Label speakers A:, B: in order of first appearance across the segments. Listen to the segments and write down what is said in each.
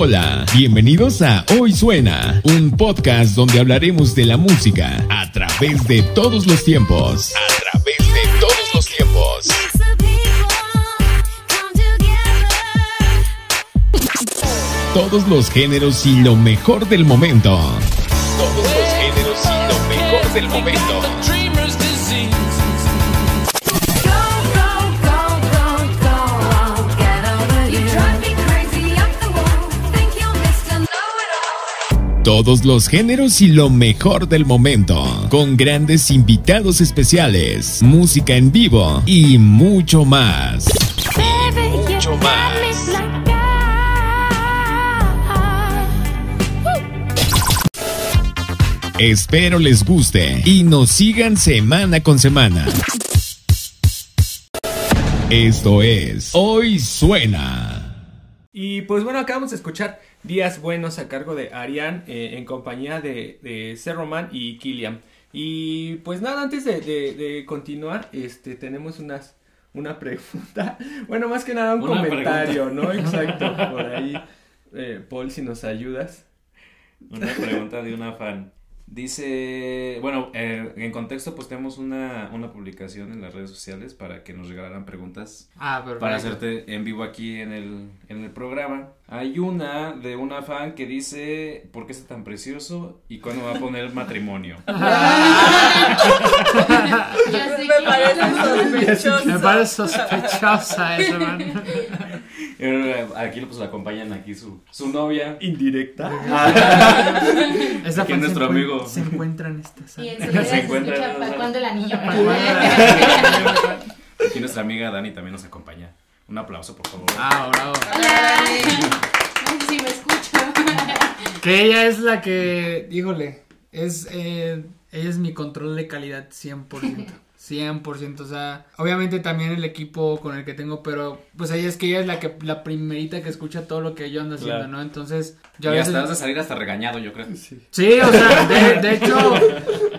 A: Hola, bienvenidos a Hoy Suena, un podcast donde hablaremos de la música a través de todos los tiempos. A través de todos los tiempos. Todos los géneros y lo mejor del momento. Todos los géneros y lo mejor del momento. Todos los géneros y lo mejor del momento, con grandes invitados especiales, música en vivo y mucho más. Y mucho más. Espero les guste y nos sigan semana con semana. Esto es Hoy Suena.
B: Y pues bueno, acabamos de escuchar Días Buenos a cargo de Arián eh, en compañía de, de Cerroman y Kilian. Y pues nada, antes de, de- de continuar, este, tenemos unas, una pregunta. Bueno, más que nada un
C: Una
B: comentario, ¿no? Exacto, por ahí. Eh, Paul, si nos ayudas.
C: Una pregunta de una fan. Dice, bueno, eh, en contexto pues tenemos una, una publicación en las redes sociales para que nos regalaran preguntas
D: Ah, perfecto.
C: para hacerte en vivo aquí en el, en el programa. Hay una de una fan que dice, ¿por qué está tan precioso? ¿Y cuándo va a poner matrimonio?
E: Me parece sospechoso.
D: Me parece sospechosa esa, man.
C: Aquí pues la acompañan aquí su, su novia.
B: Indirecta.
D: Esa
C: Aquí
D: fan
C: nuestro
D: se,
C: amigo.
D: se encuentra en esta
E: Y
D: sala.
E: enseguida
C: Se
E: escucha
C: en
E: anillo.
C: Aquí nuestra amiga Dani también nos acompaña. Un aplauso, por favor.
D: Ah, bravo.
E: No sé si me escuchan.
D: Que ella es la que, híjole, es, eh, ella es mi control de calidad 100%. 100%, o sea, obviamente también el equipo con el que tengo, pero pues ella es que ella es la que la primerita que escucha todo lo que yo ando haciendo,
B: Claro.
D: ¿no? Entonces, yo a
C: y
D: veces
C: hasta has de salir hasta regañado, yo creo.
D: Sí, o sea, de, de hecho,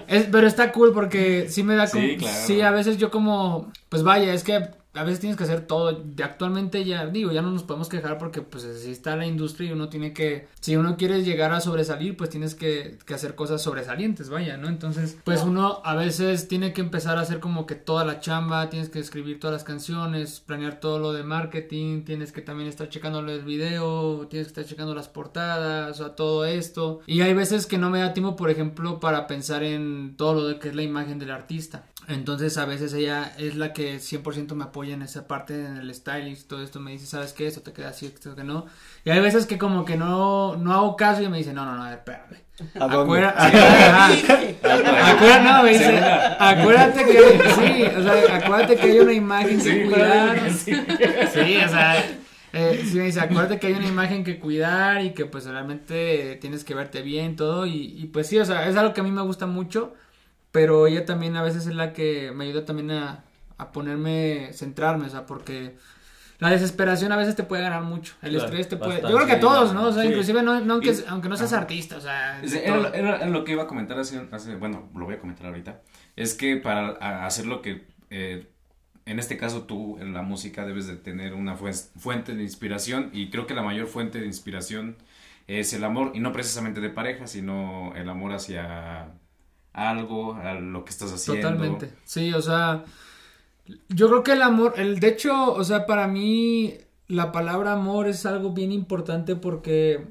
D: es, pero está cool porque sí me da como,
C: Sí, claro.
D: sí, a veces yo como, pues vaya, es que a veces tienes que hacer todo, de actualmente ya, digo, ya no nos podemos quejar porque pues así está la industria y uno tiene que, si uno quiere llegar a sobresalir, pues tienes que, que hacer cosas sobresalientes, vaya, ¿no? Entonces, pues uno a veces tiene que empezar a hacer como que toda la chamba, tienes que escribir todas las canciones, planear todo lo de marketing, tienes que también estar checando el video, tienes que estar checando las portadas, o sea, todo esto. Y hay veces que no me da tiempo, por ejemplo, para pensar en todo lo de que es la imagen del artista. Entonces a veces ella es la que 100% me apoya en esa parte, en el stylist, todo esto me dice, ¿sabes qué? Esto te queda así, esto que no. Y hay veces que como que no, no hago caso y me dice, no, no, no, a ver, espérame. Acuérdate, acuérdate, no, me dice, acuérdate que, sí, o sea, acuérdate que hay una imagen que cuidar. Sí, o sea, eh, sí me dice, acuérdate que hay una imagen que cuidar y que pues realmente tienes que verte bien, todo, y, y pues sí, o sea, es algo que a mí me gusta mucho, pero ella también a veces es la que me ayuda también a, a ponerme, centrarme, o sea, porque... La desesperación a veces te puede ganar mucho. El
B: Claro,
D: estrés te puede.
B: bastante.
D: Yo creo que a todos, ¿no? O sea,
B: Sí.
D: inclusive no, no aunque,
C: Y-
D: aunque no seas
C: Ajá.
D: artista, o sea.
C: Era,
D: todo.
C: era- era lo que iba a comentar hace, hace- bueno, lo voy a comentar ahorita. Es que para a- hacer lo que, eh, en este caso tú en la música debes de tener una fuente de inspiración y creo que la mayor fuente de inspiración es el amor y no precisamente de pareja, sino el amor hacia algo, a lo que estás haciendo.
D: Totalmente. Sí, o sea, yo creo que el amor, el de hecho, o sea, para mí la palabra amor es algo bien importante porque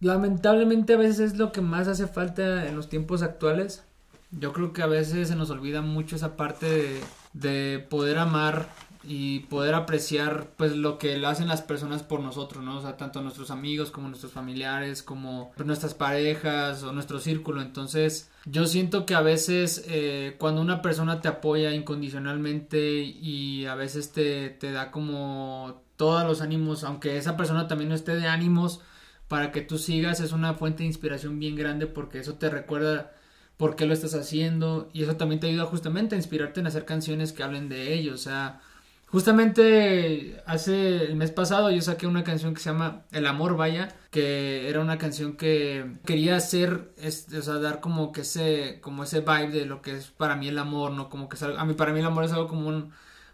D: lamentablemente a veces es lo que más hace falta en los tiempos actuales. Yo creo que a veces se nos olvida mucho esa parte de, de poder amar y poder apreciar pues lo que hacen las personas por nosotros, ¿no? O sea, tanto nuestros amigos como nuestros familiares, como nuestras parejas o nuestro círculo. Entonces, yo siento que a veces eh, cuando una persona te apoya incondicionalmente y a veces te, te da como todos los ánimos, aunque esa persona también no esté de ánimos, para que tú sigas es una fuente de inspiración bien grande porque eso te recuerda por qué lo estás haciendo y eso también te ayuda justamente a inspirarte en hacer canciones que hablen de ello, o sea, justamente hace el mes pasado yo saqué una canción que se llama El amor vaya, que era una canción que quería hacer, este, o sea, dar como que ese, como ese vibe de lo que es para mí el amor, ¿no? Como que es algo- a mí, para mí el amor es algo como un-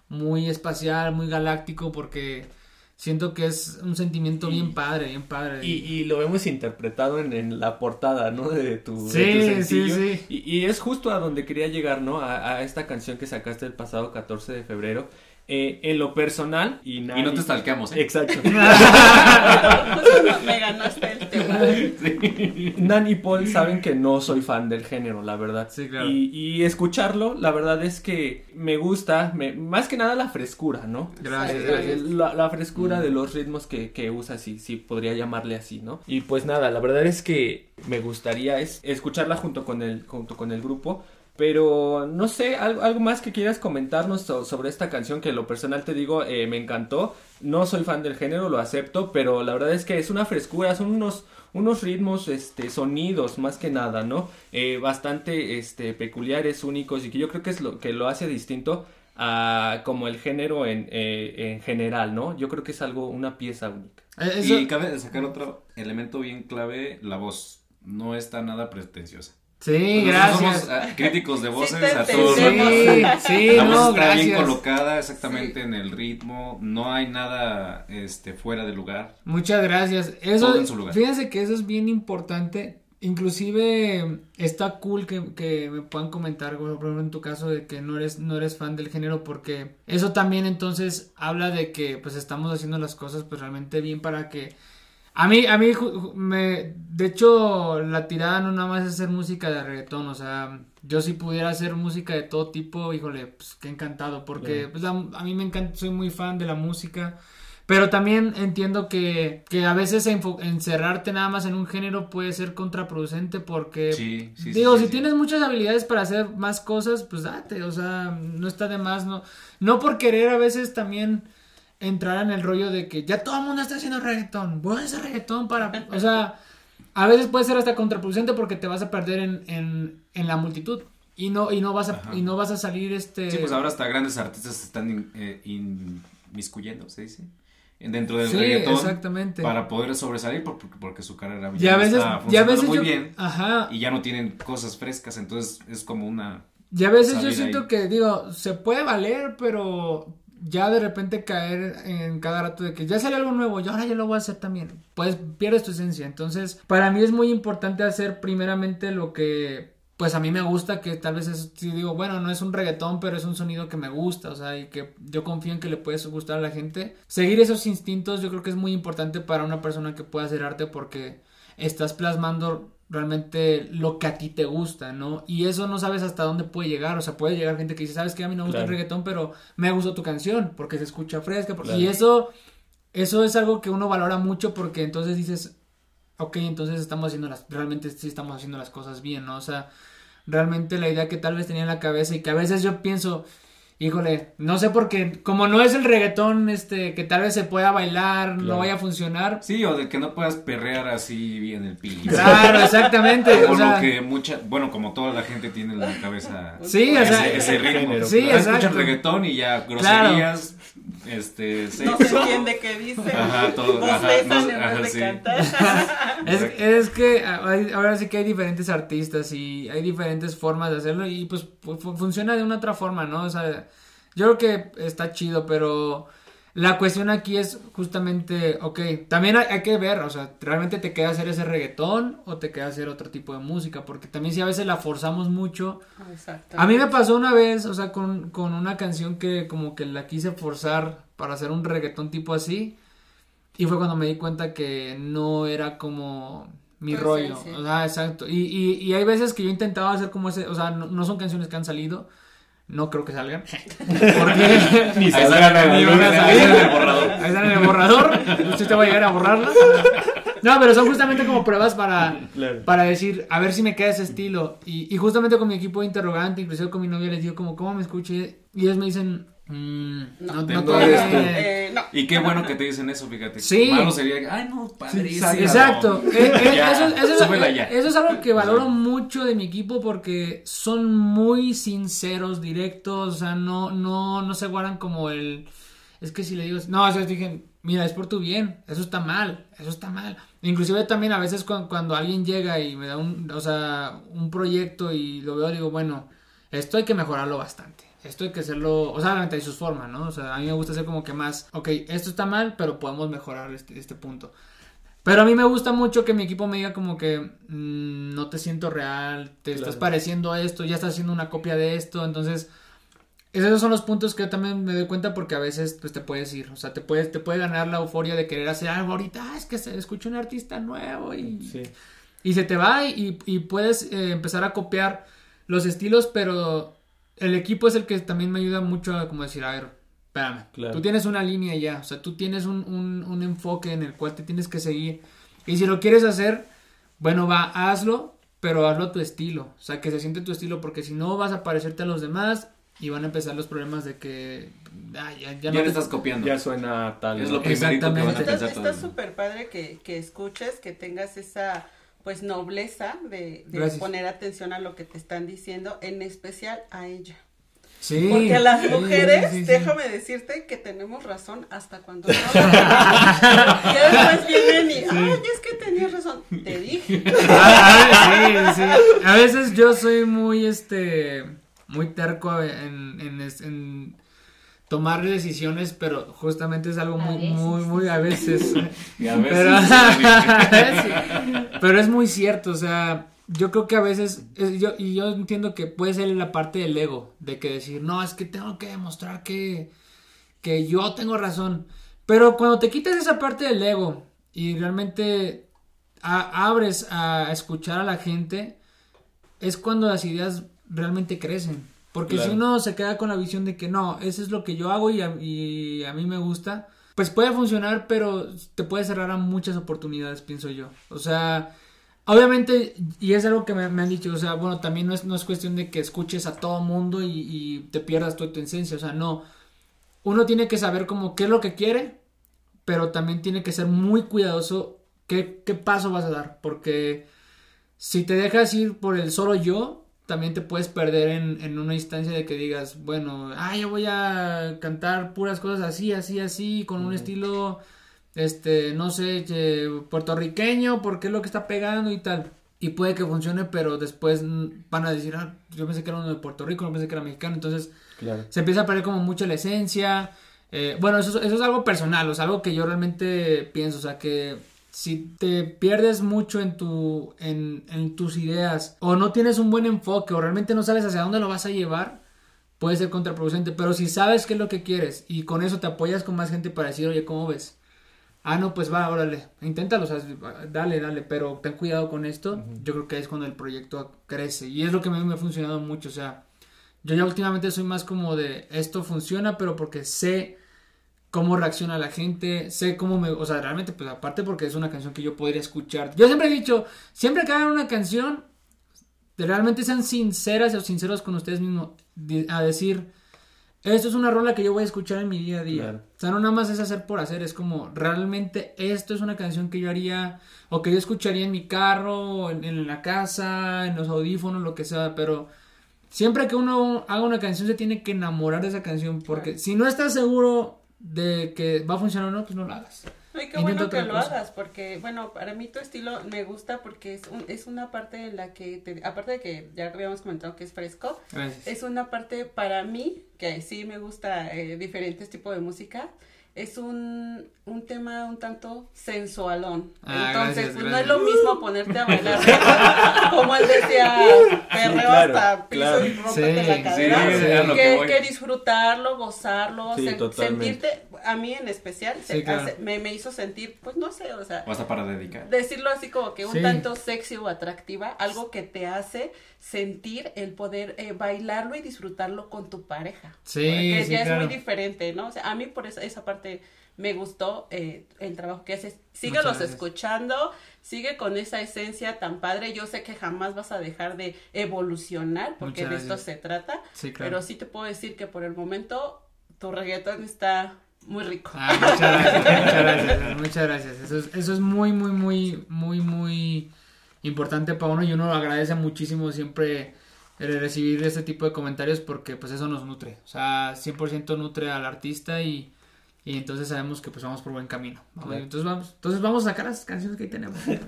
D: muy espacial, muy galáctico porque siento que es un sentimiento bien padre, bien padre.
B: Y, y lo hemos interpretado en, en la portada, ¿no? De tu,
D: Sí,
B: de tu
D: sí, sí.
B: Y, y es justo a donde quería llegar, ¿no? A, a esta canción que sacaste el pasado 14 de febrero. Eh, en lo personal y,
C: Y
B: nadie-
C: no te stalkeamos, ¿eh?
B: Exacto.
E: Me ganaste el tema.
B: Nan y Paul saben que no soy fan del género, la verdad.
D: Sí, claro.
B: Y, y escucharlo, la verdad es que me gusta, me- más que nada la frescura, ¿no?
D: Gracias,
B: Eh,
D: gracias.
B: La, la frescura de los ritmos que, que usa, sí, sí, podría llamarle así, ¿no? Y pues nada, la verdad es que me gustaría es, escucharla junto con el, junto con el grupo. Pero no sé, algo, algo más que quieras comentarnos so- sobre esta canción que en lo personal te digo, eh, me encantó. No soy fan del género, lo acepto, pero la verdad es que es una frescura, son unos, unos ritmos, este, sonidos más que nada, ¿no? Eh, bastante, este, peculiares, únicos y que yo creo que es lo que lo hace distinto a como el género en, eh, en general, ¿no? Yo creo que es algo, una pieza única.
D: Eh, eso-
C: Y cabe destacar otro elemento bien clave, la voz. No está nada pretenciosa.
D: Sí,
C: Nosotros
D: gracias.
C: somos ah, críticos de voces a todos.
D: Sí, sí,
C: La voz
D: no,
C: está bien
D: gracias.
C: colocada exactamente en el ritmo, no hay nada este fuera de lugar.
D: Muchas gracias. Eso,
C: Todo en su lugar.
D: fíjense que eso es bien importante. Inclusive está cool que, que me puedan comentar, por ejemplo, en tu caso de que no eres, no eres fan del género, porque eso también entonces habla de que pues estamos haciendo las cosas pues realmente bien para que a mí, a mí me, de hecho la tirada no nada más es hacer música de reggaetón, o sea, yo si pudiera hacer música de todo tipo, híjole, pues qué encantado, porque pues, la- a mí me encanta, soy muy fan de la música. Pero también entiendo que, que a veces encerrarte nada más en un género puede ser contraproducente porque,
C: Sí, sí, sí,
D: digo,
C: sí,
D: si tienes muchas habilidades para hacer más cosas, pues date, o sea, no está de más, no, no por querer a veces también entrar en el rollo de que ya todo el mundo está haciendo reggaetón, voy a hacer reggaetón para, o sea, a veces puede ser hasta contraproducente porque te vas a perder en, en, en la multitud y no, y no vas a,
C: Ajá.
D: y no vas a salir este...
C: Sí, pues ahora hasta grandes artistas están in- eh, inmiscuyendo, se dice, en- dentro del
D: Sí,
C: reggaetón
D: exactamente.
C: para poder sobresalir por- porque su carrera
D: Y a veces,
C: está
D: y a
C: funcionando
D: veces
C: muy
D: yo,
C: bien
D: ajá,
C: y ya no tienen cosas frescas, entonces es como una
D: Y a veces yo siento
C: ahí.
D: que, digo, se puede valer, pero ya de repente caer en cada rato de que ya sale algo nuevo, y ahora yo lo voy a hacer también. Pues pierdes tu esencia. Entonces, para mí es muy importante hacer primeramente lo que, pues a mí me gusta, que tal vez es, si digo, bueno, no es un reggaetón, pero es un sonido que me gusta, o sea, y que yo confío en que le puede gustar a la gente. Seguir esos instintos yo creo que es muy importante para una persona que pueda hacer arte porque estás plasmando realmente lo que a ti te gusta, ¿no? Y eso no sabes hasta dónde puede llegar, o sea, puede llegar gente que dice, sabes que a mí no me gusta
B: Claro.
D: el reggaetón, pero me gustó tu canción porque se escucha fresca, porque-
B: Claro.
D: y eso, eso es algo que uno valora mucho porque entonces dices, ok, entonces estamos haciendo las, realmente sí estamos haciendo las cosas bien, ¿no? O sea, realmente la idea que tal vez tenía en la cabeza y que a veces yo pienso, híjole, no sé por qué, como no es el reggaetón, este, que tal vez se pueda bailar, no
B: Claro.
D: vaya a funcionar.
C: Sí, o de que no puedas perrear así en el piso.
D: Claro, exactamente.
C: Como
D: o sea,
C: lo que mucha, bueno, como toda la gente tiene en la cabeza
D: Sí, o
C: ese,
D: sea,
C: ese ritmo.
B: género,
D: sí, exacto.
C: Escuchan reggaetón y ya groserías, este,
E: No
C: sexo.
E: se entiende qué dice.
C: Ajá, todo, ajá, no,
E: en
C: ajá,
E: vez
C: sí.
E: cantar.
D: Es, es que hay- ahora sí que hay diferentes artistas y hay diferentes formas de hacerlo y pues fu- fu- funciona de una otra forma, ¿no? O sea, yo creo que está chido, pero la cuestión aquí es justamente, ok, también hay, hay que ver, o sea, ¿realmente te queda hacer ese reggaetón o te queda hacer otro tipo de música? Porque también si a veces la forzamos mucho,
E: Exacto.
D: a mí me pasó una vez, o sea, con, con una canción que como que la quise forzar para hacer un reggaetón tipo así. Y fue cuando me di cuenta que no era como mi
E: Tu
D: rollo. O sea, exacto. Y, y, y hay veces que yo intentaba hacer como ese, o sea, no, no son canciones que han salido. No creo que salgan. Porque
B: Ni
C: Ahí
B: salgan
C: ni van a
B: ahí
C: salir
B: están
C: en el borrador.
D: Ahí están en el borrador. Usted te va a llegar a borrarlas. No, pero son justamente como pruebas para,
B: Claro.
D: para decir, a ver si me queda ese estilo. Y, y justamente con mi equipo de interrogante, inclusive con mi novia, les digo como, ¿cómo me escuché? Y ellos me dicen, mm, no, no,
C: eres tú.
E: Eh, no.
C: Y qué bueno que te dicen eso, fíjate.
D: Sí.
C: Malo sería, que, ay, no, padrísimo.
D: Exacto. Eh, eh,
C: Ya,
D: eso, eso-
C: súbela ya.
D: eso es algo que valoro mucho de mi equipo porque son muy sinceros, directos, o sea, no, no, no se guardan como el... Es que si le digo, no, o sea, dije, mira, es por tu bien, eso está mal, eso está mal. Inclusive también a veces cuando, cuando alguien llega y me da un, o sea, un proyecto y lo veo, digo, bueno, esto hay que mejorarlo bastante. Esto hay que hacerlo, o sea, obviamente hay sus formas, ¿no? O sea, a mí me gusta hacer como que más, ok, esto está mal, pero podemos mejorar este, este punto. Pero a mí me gusta mucho que mi equipo me diga como que mm, no te siento real, te estás pareciendo a esto, ya estás haciendo una copia de esto, entonces esos son los puntos que yo también me doy cuenta porque a veces pues te puedes ir, o sea, te puedes te puede ganar la euforia de querer hacer algo ahorita, "Ah, es que se escucha un artista nuevo y
B: Sí.
D: y se te va y, y puedes eh, empezar a copiar los estilos, pero el equipo es el que también me ayuda mucho a como decir, a ver, espérame,
B: Claro.
D: tú tienes una línea ya, o sea, tú tienes un, un, un enfoque en el cual te tienes que seguir. Y si lo quieres hacer, bueno, va, hazlo, pero hazlo a tu estilo, o sea, que se siente tu estilo, porque si no vas a parecerte a los demás y van a empezar los problemas de que ah, ya, ya
C: Ya,
D: no
C: le
D: te-
C: estás copiando.
B: Ya suena tal.
C: es lo primerito que van a pensar
E: Está súper padre que, que escuches, que tengas esa pues nobleza de, poner atención a lo que te están diciendo, en especial a ella.
D: Sí,
E: Porque las
D: sí,
E: mujeres,
D: sí,
E: déjame decirte que tenemos razón hasta cuando no. que después vienen y, ay, es que tenías razón. Te dije.
D: Ah, sí, sí. A veces yo soy muy, este, muy terco en, en, en tomar decisiones, pero justamente es algo muy, muy, muy a veces.
C: Y a veces,
D: Pero,
C: sí.
D: Sí. Pero es muy cierto, o sea, yo creo que a veces, es- yo, y yo entiendo que puede ser la parte del ego, de que decir, no, es que tengo que demostrar que, que yo tengo razón. Pero cuando te quitas esa parte del ego y realmente a- abres a escuchar a la gente, es cuando las ideas realmente crecen. Porque
B: Claro.
D: si uno se queda con la visión de que no, eso es lo que yo hago y a, y a mí me gusta, pues puede funcionar, pero te puede cerrar a muchas oportunidades, pienso yo. O sea, obviamente, y es algo que me, me han dicho, o sea, bueno, también no es, no es cuestión de que escuches a todo mundo y, y te pierdas toda tu esencia, o sea, no. Uno tiene que saber como qué es lo que quiere, pero también tiene que ser muy cuidadoso qué, qué paso vas a dar, porque si te dejas ir por el solo yo, también te puedes perder en, en una instancia de que digas, bueno, ah, yo voy a cantar puras cosas así, así, así, con un estilo, este, no sé, eh, puertorriqueño, porque es lo que está pegando y tal. Y puede que funcione, pero después van a decir, ah, yo pensé que era uno de Puerto Rico, no pensé que era mexicano, entonces
B: Claro.
D: se empieza a perder como mucho la esencia. Eh, bueno, eso, es- eso es algo personal, o sea, algo que yo realmente pienso, o sea, que si te pierdes mucho en tu en, en tus ideas o no tienes un buen enfoque o realmente no sabes hacia dónde lo vas a llevar, puede ser contraproducente, pero si sabes qué es lo que quieres y con eso te apoyas con más gente para decir, oye, ¿cómo ves? Ah, no, pues va, órale, inténtalo, o sea, dale, dale, pero ten cuidado con esto. Yo creo que es cuando el proyecto crece y es lo que a mí me ha funcionado mucho, o sea, yo ya últimamente soy más como de esto funciona, pero porque sé cómo reacciona la gente, sé cómo me, o sea, realmente, pues aparte porque es una canción que yo podría escuchar. Yo siempre he dicho, siempre que hagan una canción, realmente sean sinceras o sinceros con ustedes mismos, a decir, esto es una rola que yo voy a escuchar en mi día a día.
B: Claro.
D: O sea, no nada más es hacer por hacer, es como, realmente esto es una canción que yo haría, o que yo escucharía en mi carro, en, en la casa, en los audífonos, lo que sea, pero... Siempre que uno haga una canción se tiene que enamorar de esa canción porque
E: Claro.
D: si no estás seguro de que va a funcionar o no, pues no lo hagas.
E: Ay, qué
D: Intenta
E: bueno que lo hagas, porque, bueno, para mí tu estilo me gusta porque es, un- es una parte en la que, te- aparte de que ya habíamos comentado que es fresco,
D: Gracias.
E: es una parte para mí, que sí me gusta eh, diferentes tipos de música, es un, un tema un tanto sensualón.
D: Ah,
E: Entonces,
D: gracias,
E: pues, no
D: gracias.
E: es lo mismo ponerte a bailar como él decía, perreo
B: claro,
E: hasta piso
B: claro.
E: y rómpete
D: Sí,
E: la cadera.
C: sí, que
E: que, disfrutarlo, gozarlo,
B: Sí,
E: sen-
B: totalmente.
E: sentirte, a mí en especial, se-
D: Sí, claro.
E: hace- me, me hizo sentir, pues no sé, o sea,
C: O hasta para dedicar.
E: decirlo así como que un
D: Sí.
E: tanto sexy o atractiva, algo que te hace sentir el poder eh, bailarlo y disfrutarlo con tu pareja.
D: Sí,
E: Porque
D: sí,
E: ya es muy diferente, ¿no? O sea, a mí por esa, esa parte me gustó eh, el trabajo que haces. Síguelos escuchando, sigue con esa esencia tan padre. Yo sé que jamás vas a dejar de evolucionar, porque
D: Muchas
E: de esto se trata.
D: Sí, claro.
E: Pero sí te puedo decir que por el momento tu reggaetón está muy rico.
D: Ah, muchas gracias, muchas gracias, muchas gracias. Eso es, eso es muy, muy, muy, muy, muy importante para uno y uno lo agradece muchísimo siempre el recibir este tipo de comentarios porque pues eso nos nutre. O sea, 100% nutre al artista y, Y entonces sabemos que pues vamos por buen camino. entonces, vamos, entonces vamos a sacar las canciones que ahí tenemos.
E: bueno,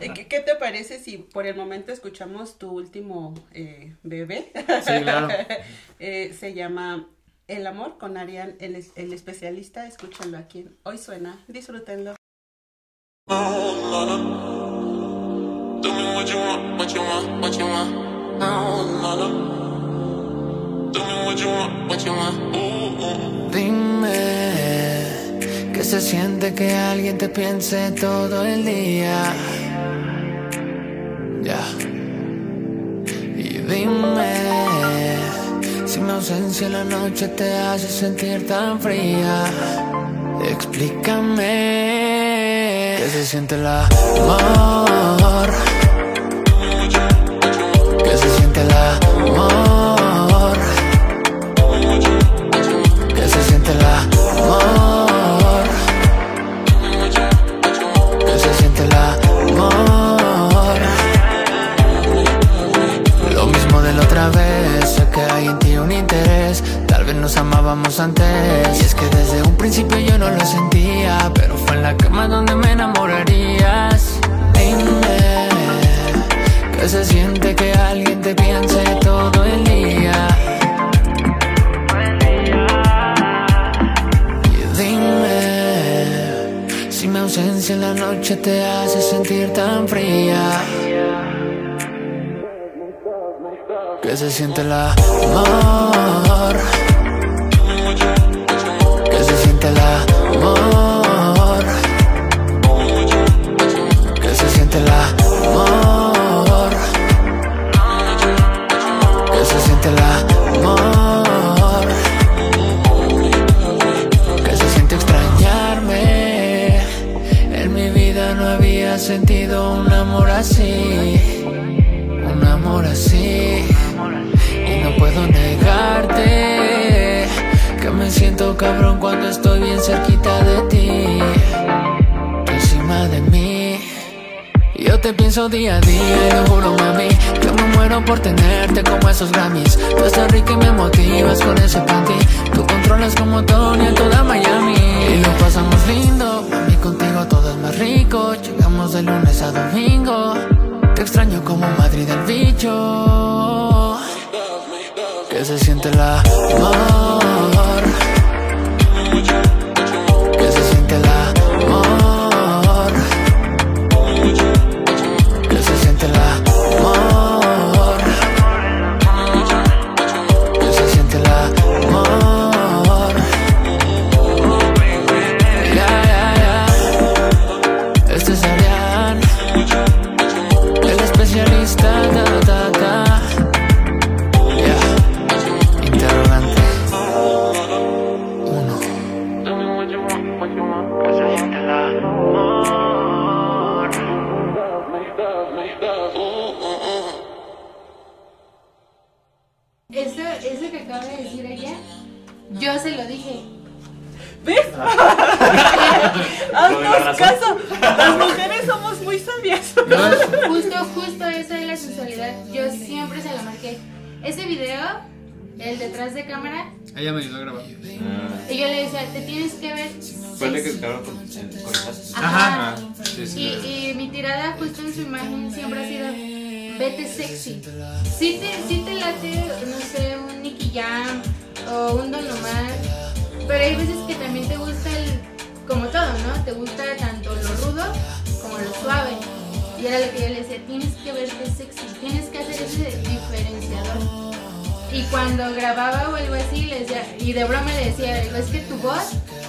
E: eh, ¿qué, te parece si por el momento escuchamos tu último eh, bebé? Sí, claro. eh, se llama El amor con Arián, el, el especialista. Escúchalo aquí. Hoy suena. Disfrútenlo.
F: Dime que se siente que alguien te piense todo el día. Ya. Y dime si mi ausencia en la noche te hace sentir tan fría. Explícame que se siente el amor. Que se siente el amor. Nos amábamos antes. Y es que desde un principio yo no lo sentía Pero fue en la cama donde me enamorarías. Dime Que se siente que alguien te piense todo el día Y dime Si mi ausencia en la noche te hace sentir tan fría. Que se siente el amor siente el amor. Que se siente el amor. Que se siente el amor. Que se siente extrañarme. En mi vida no había sentido un amor así. Un amor así. Y no puedo negarte me siento cabrón cuando estoy bien cerquita de ti. Encima de mí. Yo te pienso día a día y lo juro mami Que me muero por tenerte como esos Grammys. Tú estás rica y me motivas con ese panty. Tú controlas como Tony en toda Miami. Y lo pasamos lindo, mami contigo todo es más rico. Llegamos de lunes a domingo. Te extraño como Madrid del bicho que se siente el amor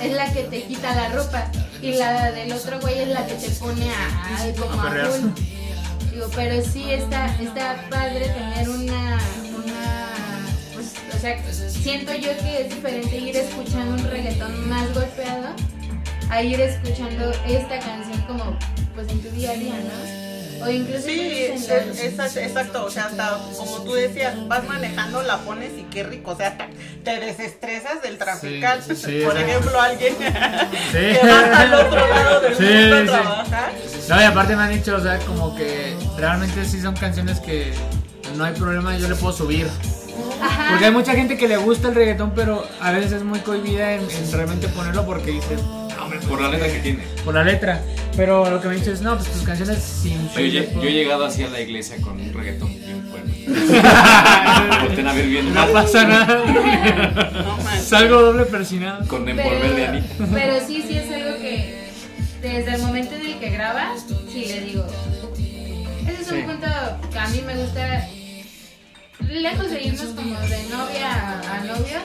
F: es
G: la que te quita la ropa y la del otro güey es la que te pone a, como azul. Digo, pero sí está, está padre tener una, una pues, o sea, siento yo que es diferente ir escuchando un reggaetón más golpeado a ir escuchando esta canción como pues en tu día a día, ¿no? O incluso
E: sí, es, exacto, o sea, hasta como tú decías, vas manejando, la pones y qué rico, o sea, te, desestresas del trafical. Por ejemplo, alguien que va al otro lado del mundo a trabajar.
D: No, y aparte me han dicho, o sea, como que realmente sí son canciones que no hay problema, yo le puedo subir. Porque hay mucha gente que le gusta el reggaetón, pero a veces es muy cohibida en, realmente ponerlo porque dice
C: por la letra que tiene.
D: Por la letra. Pero lo que me dices es, no, pues tus canciones sin
C: Yo, yo, he llegado así a la iglesia con un reggaetón bien fuerte. a ver bien.
D: No pasa nada. no, Salgo doble persinado.
C: Con envolver de Anita.
G: Pero sí, sí es algo que desde el momento en el que grabas, sí le digo. Ese es un punto que a mí me gusta lejos de irnos como de novia a, novia,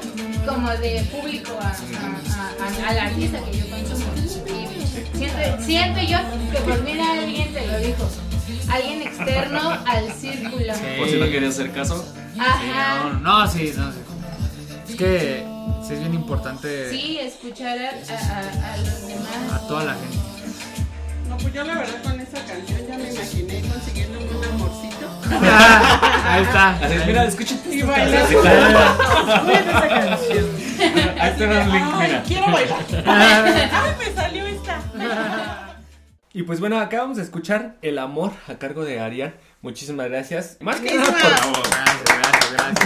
G: como de público a, a, al artista que yo consumo. Siento, siento yo que por mí alguien te lo dijo. Alguien externo al círculo.
C: Por si no querías hacer caso.
G: Ajá.
D: no, sí, no, Es que sí es bien importante.
G: Sí, escuchar a, a, los demás.
D: A toda la gente.
E: No, pues yo la verdad con esa canción ya me imaginé consiguiendo un amorcito.
D: Ahí está.
C: Así mira, escúchate.
E: Y bailar.
D: esa canción.
C: Ahí está un link, mira.
E: Quiero bailar. Ay, me salió.
B: Y pues bueno, acá vamos a escuchar El Amor a cargo de Arián. Muchísimas gracias. Más que nada por...
C: Gracias, gracias,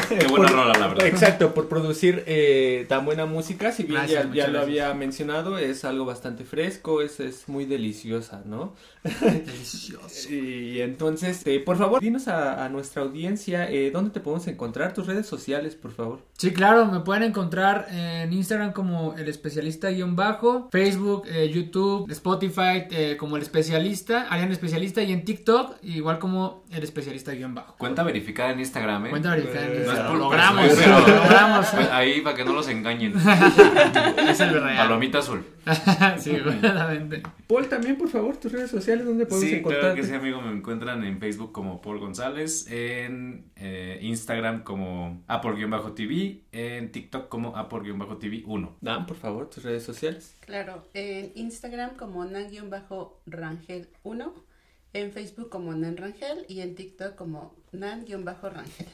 C: Qué buena rola, la verdad.
B: Exacto, por producir eh, tan buena música. Si bien ya, lo había mencionado, es algo bastante fresco, es, es muy deliciosa, ¿no?
D: Delicioso.
B: y entonces, eh, por favor, dinos a, nuestra audiencia eh, dónde te podemos encontrar, tus redes sociales, por favor.
D: Sí, claro, me pueden encontrar en Instagram como el especialista-bajo, Facebook, YouTube, Spotify como el especialista, Arián especialista y en TikTok igual como el especialista guion bajo.
C: Cuenta verificada en Instagram, ¿eh?
D: Cuenta verificada lo logramos, lo logramos.
C: Pues ahí para que no los engañen.
D: es el real.
C: Palomita azul.
D: sí, claramente.
B: Paul, también, por favor, tus redes sociales, ¿dónde podemos
C: sí, Claro que sí, amigo, me encuentran en Facebook como Paul González, en eh, Instagram como Apple-TV, en TikTok como Apple-TV 1.
B: Dan, por favor, tus redes sociales.
E: Claro, en Instagram como Nan-Rangel 1 en Facebook como Nan Rangel y en TikTok como Nan-Rangel.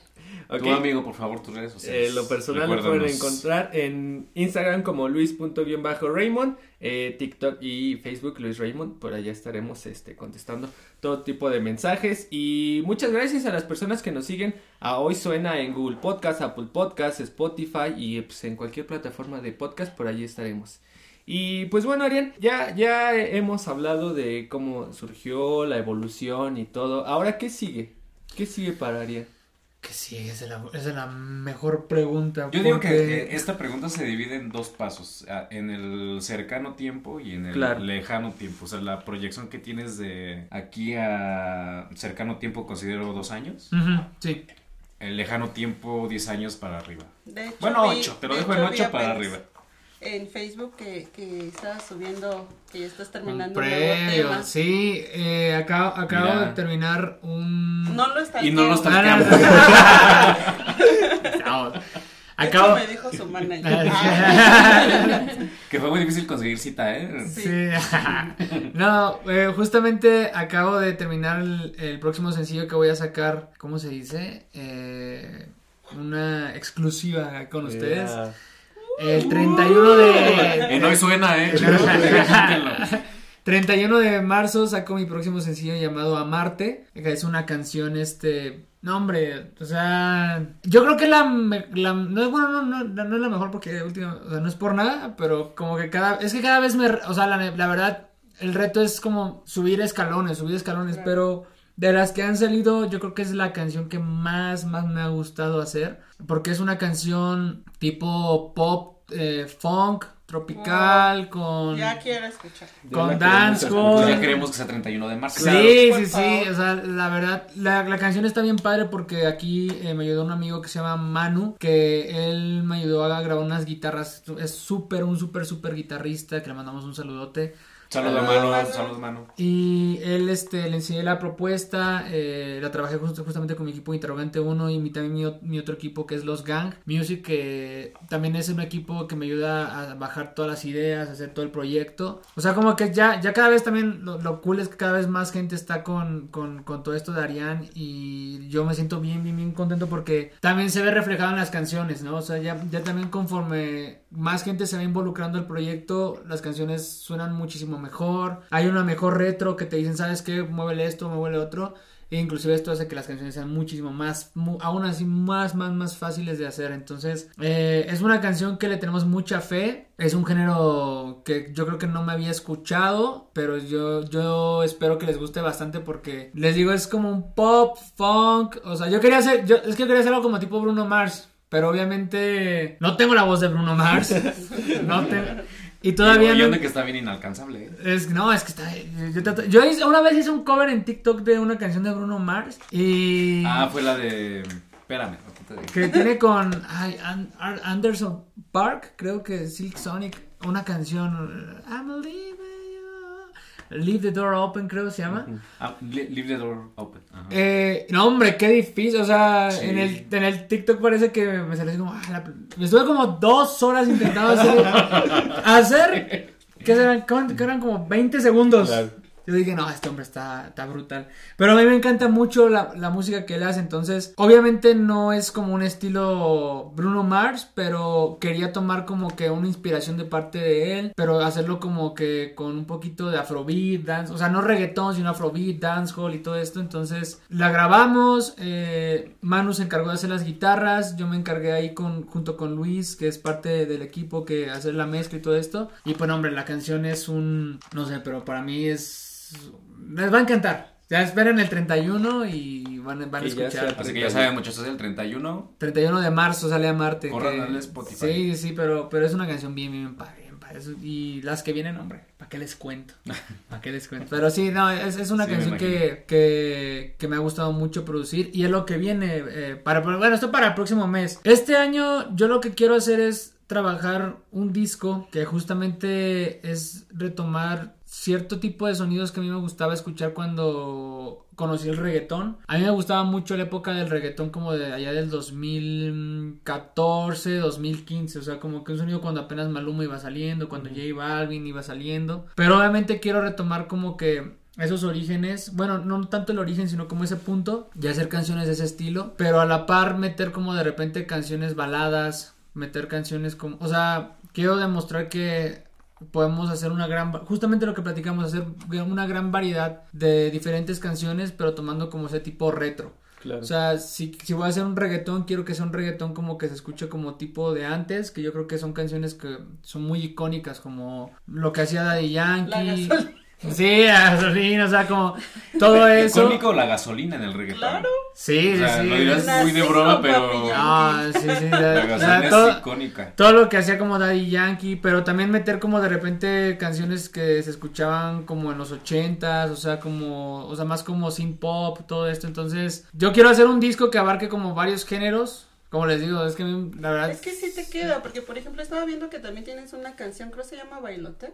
C: Okay. Tu amigo, por favor, tus redes sociales.
B: Eh, lo personal lo pueden encontrar en Instagram como luis.raymond, eh, TikTok y Facebook Luis Raymond. Por allá estaremos este, contestando todo tipo de mensajes. Y muchas gracias a las personas que nos siguen. A Hoy Suena en Google Podcast, Apple Podcast, Spotify y pues, en cualquier plataforma de podcast. Por allí estaremos. Y pues bueno, Arián, ya, ya hemos hablado de cómo surgió la evolución y todo. Ahora, ¿qué sigue? ¿Qué sigue para Arián?
D: ¿Qué sigue? Esa es la, mejor pregunta.
C: Yo digo que esta pregunta se divide en dos pasos, en el cercano tiempo y en el lejano tiempo. O sea, la proyección que tienes de aquí a cercano tiempo considero dos años.
D: sí.
C: El lejano tiempo, diez años para arriba. bueno, ocho, te lo dejo en ocho para arriba
E: en Facebook que, que estabas subiendo, que ya estás terminando
D: un nuevo tema. Sí, eh, acabo, acabo de terminar un...
E: No lo está
C: Y no lo está
E: no, Acabo... me dijo su manager.
C: que fue muy difícil conseguir cita, ¿eh?
D: Sí. no, eh, justamente acabo de terminar el, el, próximo sencillo que voy a sacar, ¿cómo se dice? Eh, una exclusiva con ustedes. El 31 de...
C: no hoy suena, ¿eh?
D: 31 de marzo saco mi próximo sencillo llamado Amarte. Es una canción, este... No, hombre, o sea... Yo creo que la... la no es bueno, no, no, no, es la mejor porque última, o sea, no es por nada, pero como que cada... Es que cada vez me... O sea, la, la verdad, el reto es como subir escalones, subir escalones, pero... De las que han salido, yo creo que es la canción que más, más me ha gustado hacer. Porque es una canción tipo pop, eh, funk, tropical, con...
E: Ya quiero escuchar.
D: Con dancehall.
C: Ya queremos que sea 31 de marzo.
D: Sí, sí, sí. O sea, la verdad, la, canción está bien padre porque aquí eh, me ayudó un amigo que se llama Manu, que él me ayudó a grabar unas guitarras. Es súper, un súper, súper guitarrista, que le mandamos un saludote.
C: Saludos, mano, saludos, mano.
D: Y él, este, le enseñé la propuesta, eh, la trabajé justamente con mi equipo Interrogante 1 y mi, también mi, otro equipo que es Los Gang Music, que también es un equipo que me ayuda a bajar todas las ideas, a hacer todo el proyecto. O sea, como que ya, ya cada vez también, lo, cool es que cada vez más gente está con, con, con todo esto de Arián y yo me siento bien, bien, bien contento porque también se ve reflejado en las canciones, ¿no? O sea, ya, ya también conforme más gente se va involucrando el proyecto, las canciones suenan muchísimo mejor. Hay una mejor retro que te dicen, ¿sabes qué? Muévele esto, muévele otro. E inclusive esto hace que las canciones sean muchísimo más, aún así más, más, más fáciles de hacer. Entonces, eh, es una canción que le tenemos mucha fe. Es un género que yo creo que no me había escuchado, pero yo, yo espero que les guste bastante porque les digo, es como un pop, funk. O sea, yo quería hacer, yo, es que quería hacer algo como tipo Bruno Mars. Pero obviamente no tengo la voz de Bruno Mars. no tengo, y todavía
C: no. que está bien inalcanzable. ¿eh?
D: Es, no, es que está. Yo, yo una vez hice un cover en TikTok de una canción de Bruno Mars. Y.
C: Ah, fue la de. Espérame,
D: Que tiene con ay, Anderson Park, creo que Silk Sonic, una canción. I'm a Leave the Door Open, creo se llama.
C: Ah, leave the Door Open.
D: Eh, no, hombre, qué difícil. O sea, en, el, en el TikTok parece que me salió como. Ah, me estuve como dos horas intentando hacer. hacer que eran, que eran como 20 segundos. Yo dije, no, este hombre está, brutal. Pero a mí me encanta mucho la, música que él hace. Entonces, obviamente no es como un estilo Bruno Mars, pero quería tomar como que una inspiración de parte de él, pero hacerlo como que con un poquito de afrobeat, dance, o sea, no reggaetón, sino afrobeat, dancehall y todo esto. Entonces, la grabamos. Eh, Manu se encargó de hacer las guitarras. Yo me encargué ahí con, junto con Luis, que es parte del equipo que hace la mezcla y todo esto. Y pues, hombre, la canción es un, no sé, pero para mí es les va a encantar. Ya esperen el 31 y van, van a escuchar.
C: Así que ya saben, muchachos, es el 31.
D: 31 de marzo sale a Marte.
C: Corran Spotify.
D: Sí, sí, pero, pero es una canción bien, bien padre. Y las que vienen, hombre, ¿para qué les cuento? ¿Para qué les cuento? Pero sí, no, es, es una canción que, que, que, me ha gustado mucho producir y es lo que viene eh, para, bueno, esto para el próximo mes. Este año yo lo que quiero hacer es trabajar un disco que justamente es retomar cierto tipo de sonidos que a mí me gustaba escuchar cuando conocí el reggaetón. A mí me gustaba mucho la época del reggaetón como de allá del 2014, 2015, o sea, como que un sonido cuando apenas Maluma iba saliendo, cuando J Balvin iba saliendo. Pero obviamente quiero retomar como que esos orígenes, bueno, no tanto el origen, sino como ese punto, y hacer canciones de ese estilo, pero a la par meter como de repente canciones baladas, meter canciones como, o sea, quiero demostrar que podemos hacer una gran, justamente lo que platicamos, hacer una gran variedad de diferentes canciones, pero tomando como ese tipo retro. O sea, si, si voy a hacer un reggaetón, quiero que sea un reggaetón como que se escuche como tipo de antes, que yo creo que son canciones que son muy icónicas, como lo que hacía Daddy Yankee. Sí, la gasolina, o sea, como todo eso.
C: Icónico la gasolina en el reggaetón. Claro.
D: Sí,
C: o
D: sea, sí.
C: No dirás muy de broma, pero.
D: Ah, sí, sí.
C: La, gasolina todo, es icónica.
D: Todo lo que hacía como Daddy Yankee, pero también meter como de repente canciones que se escuchaban como en los ochentas, o sea, como, o sea, más como sin pop, todo esto. Entonces, yo quiero hacer un disco que abarque como varios géneros. Como les digo, es que la verdad.
E: Es que sí te queda, porque por ejemplo estaba viendo que también tienes una canción, creo que se llama Bailote.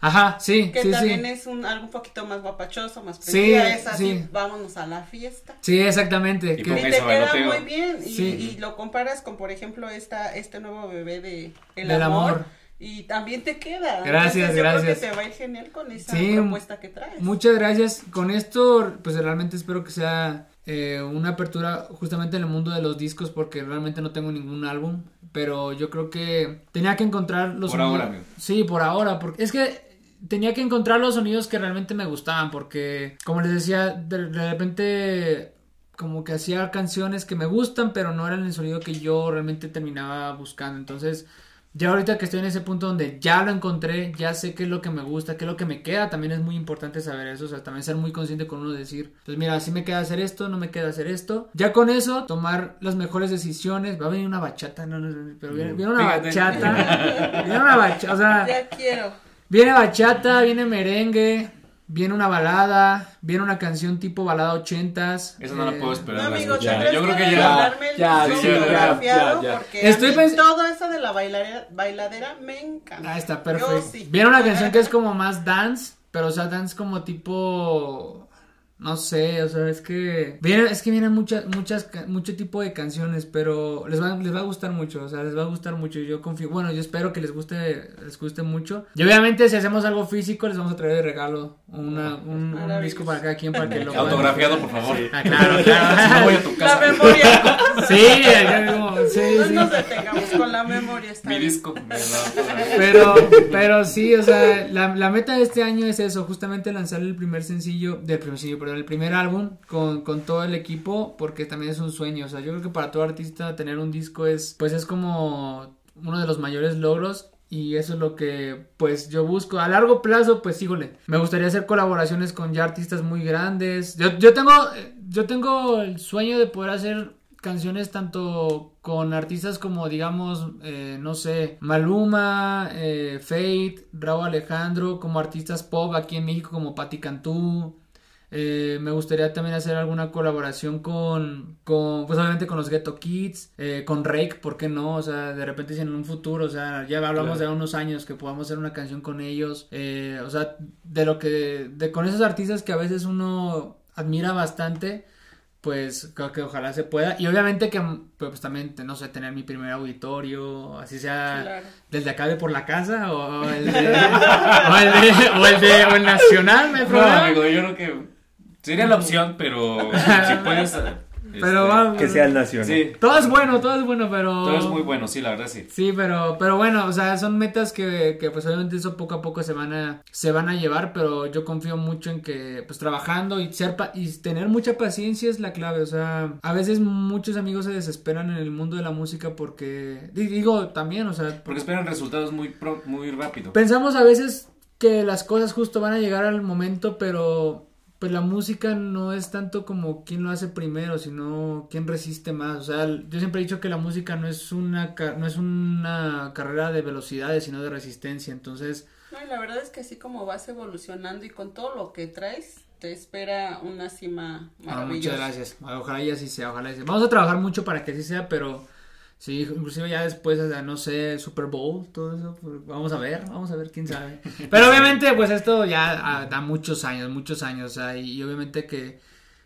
D: Ajá, sí,
E: que
D: sí,
E: también es un algo un poquito más guapachoso, más sí, es así, vámonos a la fiesta.
D: Sí, exactamente.
E: Y, que... te queda muy bien y, y, lo comparas con, por ejemplo, esta este nuevo bebé de El Del amor, Y también te queda.
D: Gracias,
E: Entonces,
D: gracias.
E: Yo creo que te va a ir genial con esa propuesta que traes.
D: Muchas gracias. Con esto, pues realmente espero que sea eh, una apertura justamente en el mundo de los discos porque realmente no tengo ningún álbum. Pero yo creo que tenía que encontrar los
C: Por ahora, amigo.
D: Sí, por ahora. Porque es que tenía que encontrar los sonidos que realmente me gustaban porque, como les decía, de, repente como que hacía canciones que me gustan, pero no eran el sonido que yo realmente terminaba buscando. Entonces, ya ahorita que estoy en ese punto donde ya lo encontré, ya sé qué es lo que me gusta, qué es lo que me queda, también es muy importante saber eso, o sea, también ser muy consciente con uno decir, pues mira, si me queda hacer esto, no me queda hacer esto. Ya con eso, tomar las mejores decisiones, va a venir una bachata, no, no, pero viene, viene una bachata, viene una bachata, o sea...
E: Ya quiero.
D: Viene bachata, viene merengue, viene una balada, viene una canción tipo balada ochentas.
C: Eso no la puedo esperar.
E: No, amigo, ya. Yo creo que ya. Ya, ya, ya, ya, Estoy pensando. Todo eso de la bailadera, bailadera me encanta.
D: Ah, está perfecto. Viene una canción que es como más dance, pero o sea, dance como tipo no sé, o sea, es que vienen, es que vienen muchas, muchas, mucho tipo de canciones, pero les va, les va a gustar mucho, o sea, les va a gustar mucho. Yo confío, bueno, yo espero que les guste, les guste mucho. Y obviamente si hacemos algo físico, les vamos a traer de regalo una, un, disco para cada quien para que lo
C: Autografiado, por favor.
D: Ah, claro, claro.
C: no voy a tu casa.
E: La memoria.
D: sí, sí,
E: sí. No nos detengamos con la memoria.
C: Mi disco.
D: pero, pero sí, o sea, la, la, meta de este año es eso, justamente lanzar el primer sencillo, del primer sencillo, perdón, el primer álbum con, con todo el equipo, porque también es un sueño, o sea, yo creo que para todo artista tener un disco es, pues es como uno de los mayores logros y eso es lo que pues yo busco. A largo plazo, pues híjole, me gustaría hacer colaboraciones con ya artistas muy grandes. Yo, yo tengo yo tengo el sueño de poder hacer canciones tanto con artistas como digamos, eh, no sé, Maluma, eh, Fate, Raúl Alejandro, como artistas pop aquí en México como Patti Cantú, eh, me gustaría también hacer alguna colaboración con, con pues obviamente con los Ghetto Kids, eh, con Rake, ¿por qué no? O sea, de repente si en un futuro, o sea, ya hablamos de unos años que podamos hacer una canción con ellos, eh, o sea, de lo que, de con esos artistas que a veces uno admira bastante, pues creo que ojalá se pueda. Y obviamente que, pues también, no sé, tener mi primer auditorio, así sea desde acá de por la casa o, el de, o el de, o el de, o el nacional, me
C: no, amigo, yo creo que Sería la opción, pero si puedes
D: pero
H: este, que sea el nacional.
D: Sí. Todo es bueno, todo es bueno, pero.
C: Todo es muy bueno, sí, la verdad sí.
D: Sí, pero, pero bueno, o sea, son metas que, que pues obviamente eso poco a poco se van a, se van a llevar, pero yo confío mucho en que, pues trabajando y ser y tener mucha paciencia es la clave. O sea, a veces muchos amigos se desesperan en el mundo de la música porque, digo, también, o sea.
C: Porque esperan resultados muy, muy rápido.
D: Pensamos a veces que las cosas justo van a llegar al momento, pero pues la música no es tanto como quién lo hace primero, sino quién resiste más. O sea, yo siempre he dicho que la música no es una, no es una carrera de velocidades, sino de resistencia. Entonces...
E: No, y la verdad es que así como vas evolucionando y con todo lo que traes, te espera una cima maravillosa. Ah,
D: muchas gracias. Ojalá y así sea, ojalá y sea. Vamos a trabajar mucho para que así sea, pero Sí, inclusive ya después, o sea, no sé, Super Bowl, todo eso, pues, vamos a ver, vamos a ver, quién sabe. Pero obviamente, pues esto ya ah, da muchos años, muchos años, o sea, y, obviamente que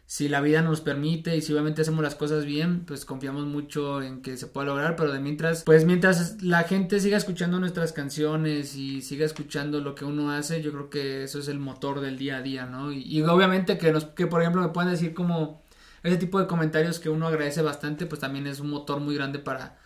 D: si la vida nos permite y si obviamente hacemos las cosas bien, pues confiamos mucho en que se pueda lograr, pero de mientras, pues mientras la gente siga escuchando nuestras canciones y siga escuchando lo que uno hace, yo creo que eso es el motor del día a día, ¿no? Y, y obviamente que nos, que por ejemplo me puedan decir como ese tipo de comentarios que uno agradece bastante, pues también es un motor muy grande para,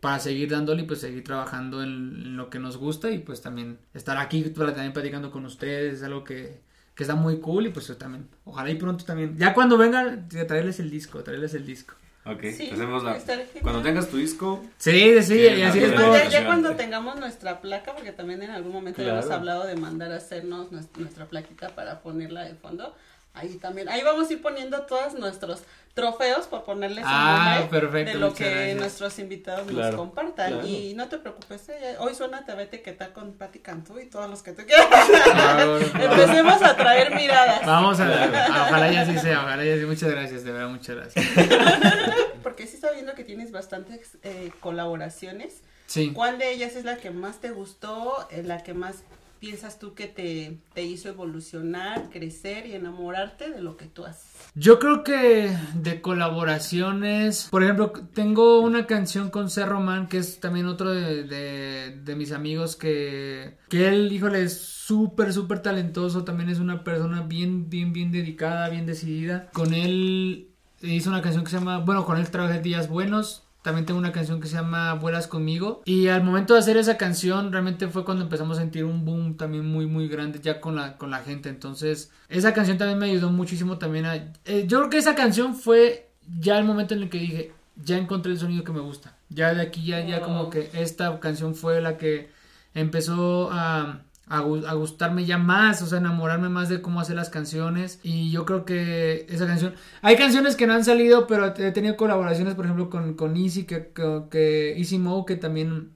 D: para seguir dándole y pues seguir trabajando en, lo que nos gusta y pues también estar aquí también platicando con ustedes es algo que, que está muy cool y pues también, ojalá y pronto también, ya cuando vengan, traerles el disco, traerles el disco.
C: Ok, hacemos la... Cuando tengas tu disco...
D: Sí, sí, y así
E: es ya, ya, cuando tengamos nuestra placa, porque también en algún momento hemos hablado de mandar a hacernos nuestra plaquita para ponerla de fondo, Ahí también, ahí vamos a ir poniendo todos nuestros trofeos para ponerles
D: ah,
E: un
D: perfecto,
E: de lo que nuestros invitados nos compartan. Y no te preocupes, eh, hoy suena TV que está con Patti Cantú y todos los que te quieran. Empecemos a traer miradas.
D: Vamos a ver, ojalá ya sí sea, ojalá ya sí. Muchas gracias, de verdad, muchas gracias.
E: Porque sí está viendo que tienes bastantes eh, colaboraciones.
D: Sí.
E: ¿Cuál de ellas es la que más te gustó, eh, la que más piensas tú que te, te, hizo evolucionar, crecer y enamorarte de lo que tú haces?
D: Yo creo que de colaboraciones, por ejemplo, tengo una canción con Cerro Man, que es también otro de, de, mis amigos que, que él, híjole, es súper, súper talentoso, también es una persona bien, bien, bien dedicada, bien decidida. Con él hizo una canción que se llama, bueno, con él trabajé Días Buenos, también tengo una canción que se llama Vuelas conmigo. Y al momento de hacer esa canción, realmente fue cuando empezamos a sentir un boom también muy, muy grande ya con la, con la gente. Entonces, esa canción también me ayudó muchísimo también a... Eh, yo creo que esa canción fue ya el momento en el que dije, ya encontré el sonido que me gusta. Ya de aquí, ya, ya como que esta canción fue la que empezó a a, gustarme ya más, o sea, enamorarme más de cómo hacer las canciones. Y yo creo que esa canción. Hay canciones que no han salido, pero he tenido colaboraciones, por ejemplo, con, con Easy, que, que, Easy Mo, que también.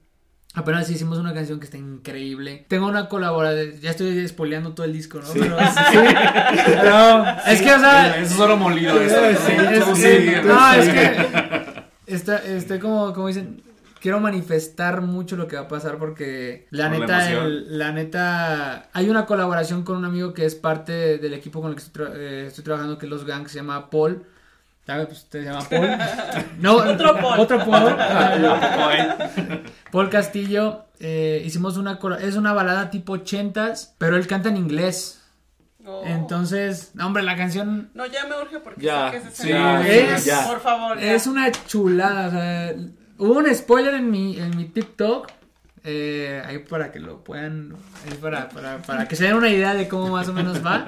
D: Apenas hicimos una canción que está increíble. Tengo una colaboración. Ya estoy despoleando todo el disco, ¿no? Pero, sí, es que, o sea.
C: Eso es solo molido. Eso,
D: no, es que. Está, este, como, como dicen quiero manifestar mucho lo que va a pasar porque la neta, la, neta, hay una colaboración con un amigo que es parte del equipo con el que estoy, eh, trabajando, que es Los Gangs, se llama Paul. ¿Sabes? Pues se llama Paul. No, otro Paul. Otro Paul. Paul Castillo. Eh, hicimos una, es una balada tipo ochentas, pero él canta en inglés. Oh. Entonces, hombre, la canción.
E: No, ya me urge porque ya, sé que es, sí,
D: es, por favor. Es una chulada. O sea, hubo un spoiler en mi, en mi TikTok. Eh, ahí para que lo puedan, ahí para, para, para que se den una idea de cómo más o menos va.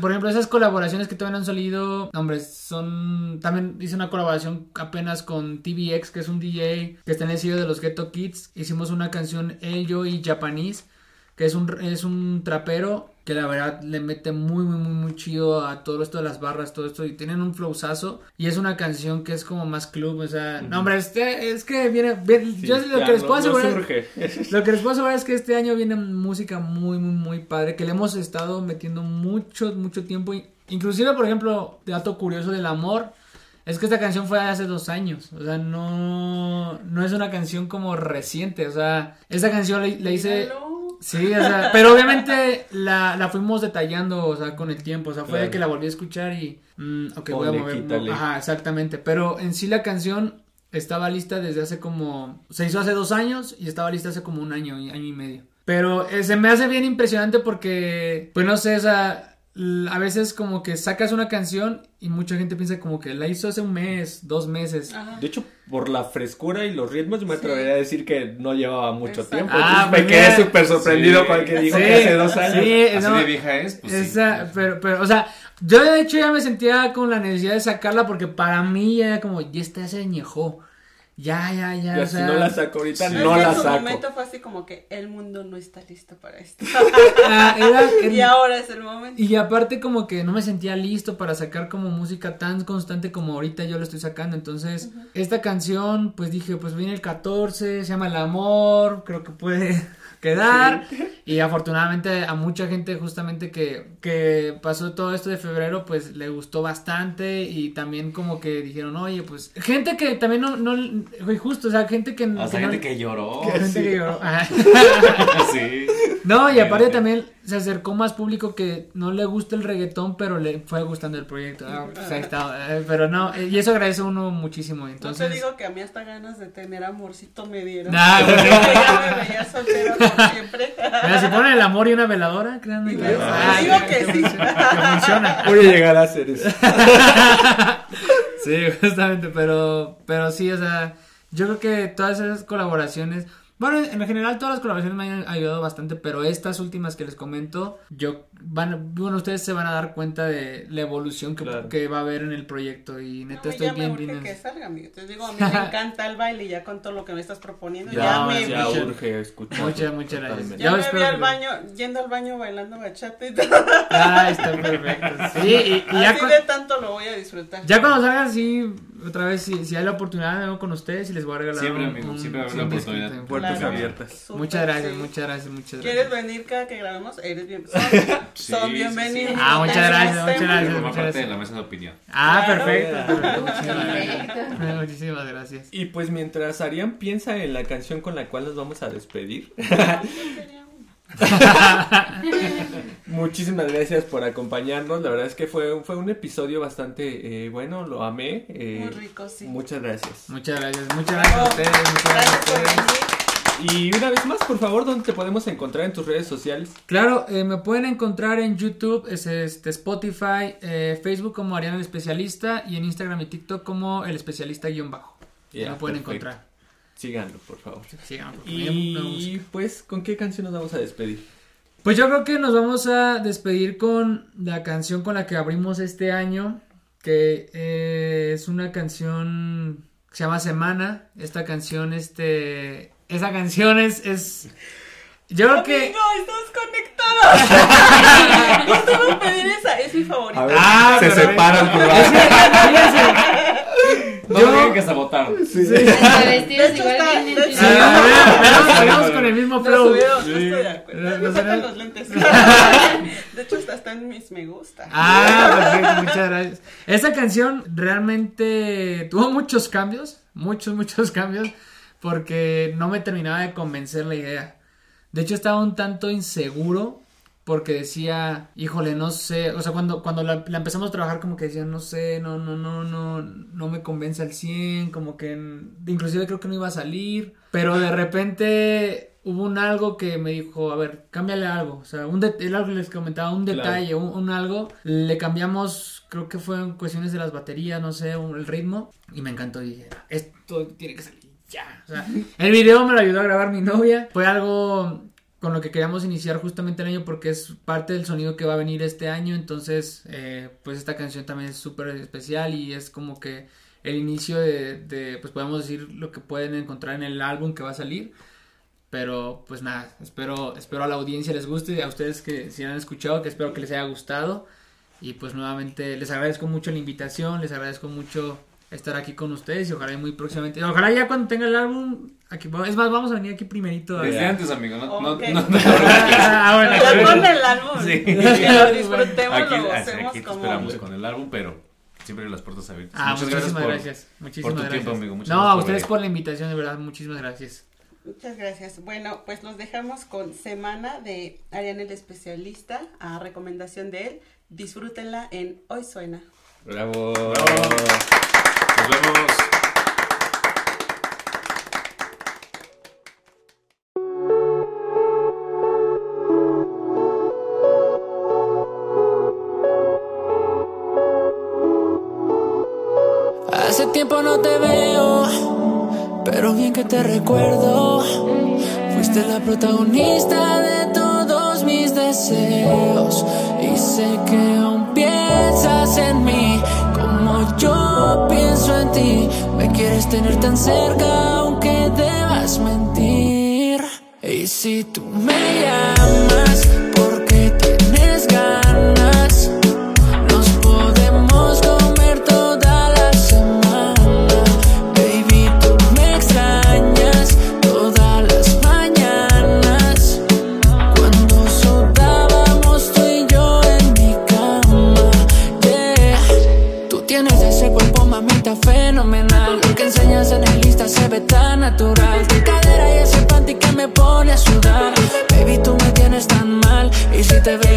D: por ejemplo, esas colaboraciones que todavía no han salido, hombre, son, también hice una colaboración apenas con TVX, que es un DJ que está en el sello de los Ghetto Kids. Hicimos una canción, él, yo y Japanese, que es un, es un trapero que la verdad le mete muy, muy, muy, muy chido a todo esto de las barras, todo esto, y tienen un flowzazo, y es una canción que es como más club, o sea, no, hombre, este, es que viene, yo lo que les puedo asegurar, lo que les puedo asegurar es que este año viene música muy, muy, muy padre, que le hemos estado metiendo mucho, mucho tiempo, inclusive, por ejemplo, dato curioso del amor, es que esta canción fue hace dos años, o sea, no, no es una canción como reciente, o sea, esta canción la hice... Sí, o sea, pero obviamente la, la, fuimos detallando, o sea, con el tiempo, o sea, fue de que la volví a escuchar y, mm, ok, voy a mover, ajá, exactamente, pero en sí la canción estaba lista desde hace como, se hizo hace dos años y estaba lista hace como un año, año y medio. Pero eh, se me hace bien impresionante porque, pues no sé, o sea, a veces como que sacas una canción y mucha gente piensa como que la hizo hace un mes, dos meses.
B: De hecho, por la frescura y los ritmos, me atrevería a decir que no llevaba mucho tiempo. Ah, me quedé súper sorprendido sí. que dijo que hace dos años. Sí,
C: Así de vieja es. Pues
D: esa, pero, pero, o sea, yo de hecho ya me sentía con la necesidad de sacarla porque para mí ya era como, ya está se añejó. Ya, ya, ya.
B: o si no la saco ahorita, no la saco. En
E: momento fue así como que el mundo no está listo para esto. Ah, y ahora es el momento.
D: Y aparte como que no me sentía listo para sacar como música tan constante como ahorita yo lo estoy sacando. Entonces, esta canción, pues dije, pues viene el 14, se llama El Amor, creo que puede quedar. Y afortunadamente a mucha gente justamente que, que pasó todo esto de febrero, pues le gustó bastante y también como que dijeron, oye, pues gente que también no, no justo, o sea, gente que...
C: O sea, gente que lloró.
D: gente que lloró. sí. No, y aparte también se acercó más público que no le gusta el reggaetón, pero le fue gustando el proyecto. Ah, pues ahí está. Eh, pero no, eh, y eso agradece uno muchísimo. Entonces... No
E: te digo que a mí hasta ganas de tener amorcito me dieron. Nah, bueno. ya me veía soltera por siempre.
D: Mira, si ponen el amor y una veladora, créanme
E: que... Ah, digo que sí.
D: Que funciona.
B: Voy a llegar a hacer eso.
D: sí, justamente, pero, pero sí, o sea, yo creo que todas esas colaboraciones bueno, en general todas las colaboraciones me han ayudado bastante, pero estas últimas que les comento, yo van, bueno, ustedes se van a dar cuenta de la evolución que, que va a haber en el proyecto y neta estoy bien
E: bien. que salga, amigo. Te digo, a mí me encanta el baile y ya con todo lo que me estás proponiendo, ya, me
B: ya urge escuchar.
D: Muchas, muchas gracias.
E: Ya, me vi al baño, yendo al baño bailando bachata y todo.
D: Ah, está perfecto. Sí, y, y
E: Así de tanto lo voy a disfrutar.
D: Ya cuando salga sí otra vez, si, si hay la oportunidad, vengo con ustedes y les voy a regalar
C: siempre, amigo, siempre va a haber la oportunidad.
B: Puertas abiertas.
D: muchas gracias, muchas gracias, muchas gracias.
E: ¿Quieres venir cada que grabemos? Eres bien, son, bienvenidos.
D: Ah, muchas gracias, muchas gracias. Como
C: parte de la mesa de opinión.
D: Ah, perfecto. perfecto. Muchísimas gracias.
B: Y pues mientras Arián piensa en la canción con la cual nos vamos a despedir. Muchísimas gracias por acompañarnos. La verdad es que fue, fue un episodio bastante eh, bueno, lo amé.
E: Eh, Muy rico, sí.
B: Muchas gracias.
D: Muchas gracias, muchas gracias a ustedes. Muchas gracias,
B: Y una vez más, por favor, ¿dónde te podemos encontrar en tus redes sociales?
D: Claro, eh, me pueden encontrar en YouTube, es este, Spotify, Facebook como Ariana el Especialista y en Instagram y TikTok como el especialista guion bajo. Ya me pueden encontrar.
B: Síganlo, por favor.
D: Síganlo.
B: Y pues, ¿con qué canción nos vamos a despedir?
D: Pues yo creo que nos vamos a despedir con la canción con la que abrimos este año, que eh, es una canción que se llama Semana. Esta canción, este, esa canción es, es yo creo que.
E: No, estamos conectados. Yo pedir esa, es mi favorita.
B: ah, se separan por
C: No yo... tienen que sabotar.
G: Sí. sí. vestidos igual
D: Vamos con el mismo flow.
E: Sí. estoy de acuerdo. Me sacan los lentes. De hecho, hasta está en mis me gusta.
D: Ah, perfecto, muchas gracias. Esta canción realmente tuvo muchos cambios, muchos, muchos cambios, porque no me terminaba de convencer la idea. De hecho, estaba un tanto inseguro porque decía, híjole, no sé, o sea, cuando, cuando la, empezamos a trabajar como que decía, no sé, no, no, no, no, no me convence al 100, como que inclusive creo que no iba a salir, pero de repente hubo un algo que me dijo, a ver, cámbiale algo, o sea, un algo que les comentaba, un detalle, un, algo, le cambiamos, creo que fue en cuestiones de las baterías, no sé, el ritmo, y me encantó, y dije, esto tiene que salir ya. O sea, el video me lo ayudó a grabar mi novia. Fue algo con lo que queríamos iniciar justamente el año porque es parte del sonido que va a venir este año. Entonces, eh, pues esta canción también es súper especial y es como que el inicio de, de, pues podemos decir lo que pueden encontrar en el álbum que va a salir. Pero pues nada, espero, espero a la audiencia les guste, a ustedes que si han escuchado, que espero que les haya gustado. Y pues nuevamente les agradezco mucho la invitación, les agradezco mucho estar aquí con ustedes y ojalá muy próximamente, ojalá ya cuando tenga el álbum, aquí es más, vamos a venir aquí primerito.
C: Desde antes, amigo, no, no, no, no,
E: Ah, bueno, Ya con el álbum.
C: Sí.
E: Lo disfrutemos,
C: Aquí,
E: lo
C: así,
E: hacemos
C: aquí te
E: como-
C: esperamos con el álbum, pero siempre las puertas abiertas.
D: Ah,
C: muchas
D: muchísimas
C: gracias por,
D: gracias. Muchísimas
C: por tu
D: gracias.
C: tiempo, amigo. Muchas
D: no,
C: gracias
D: a ustedes por la invitación, de verdad, muchísimas gracias.
E: Muchas gracias. Bueno, pues los dejamos con Semana de Ariana el Especialista, a recomendación de él. Disfrútenla en Hoy Suena.
C: Bravo. Nos vemos.
F: Hace tiempo no te veo, pero bien que te recuerdo. Fuiste la protagonista de todos mis deseos. Y sé que aún piensas en mí Me quieres tener tan cerca aunque debas mentir. Y si tú me llamas natural. Tu cadera y ese panty que me pone a sudar. Baby, tú me tienes tan mal. Y si te veo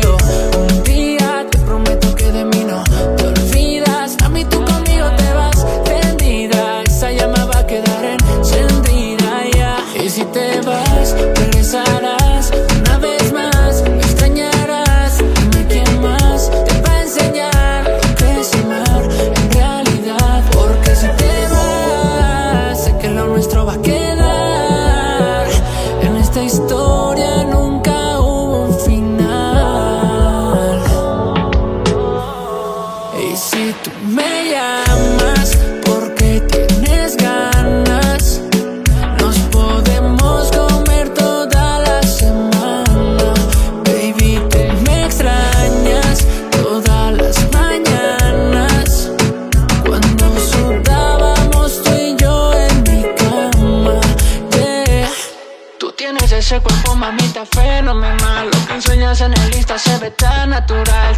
F: natural.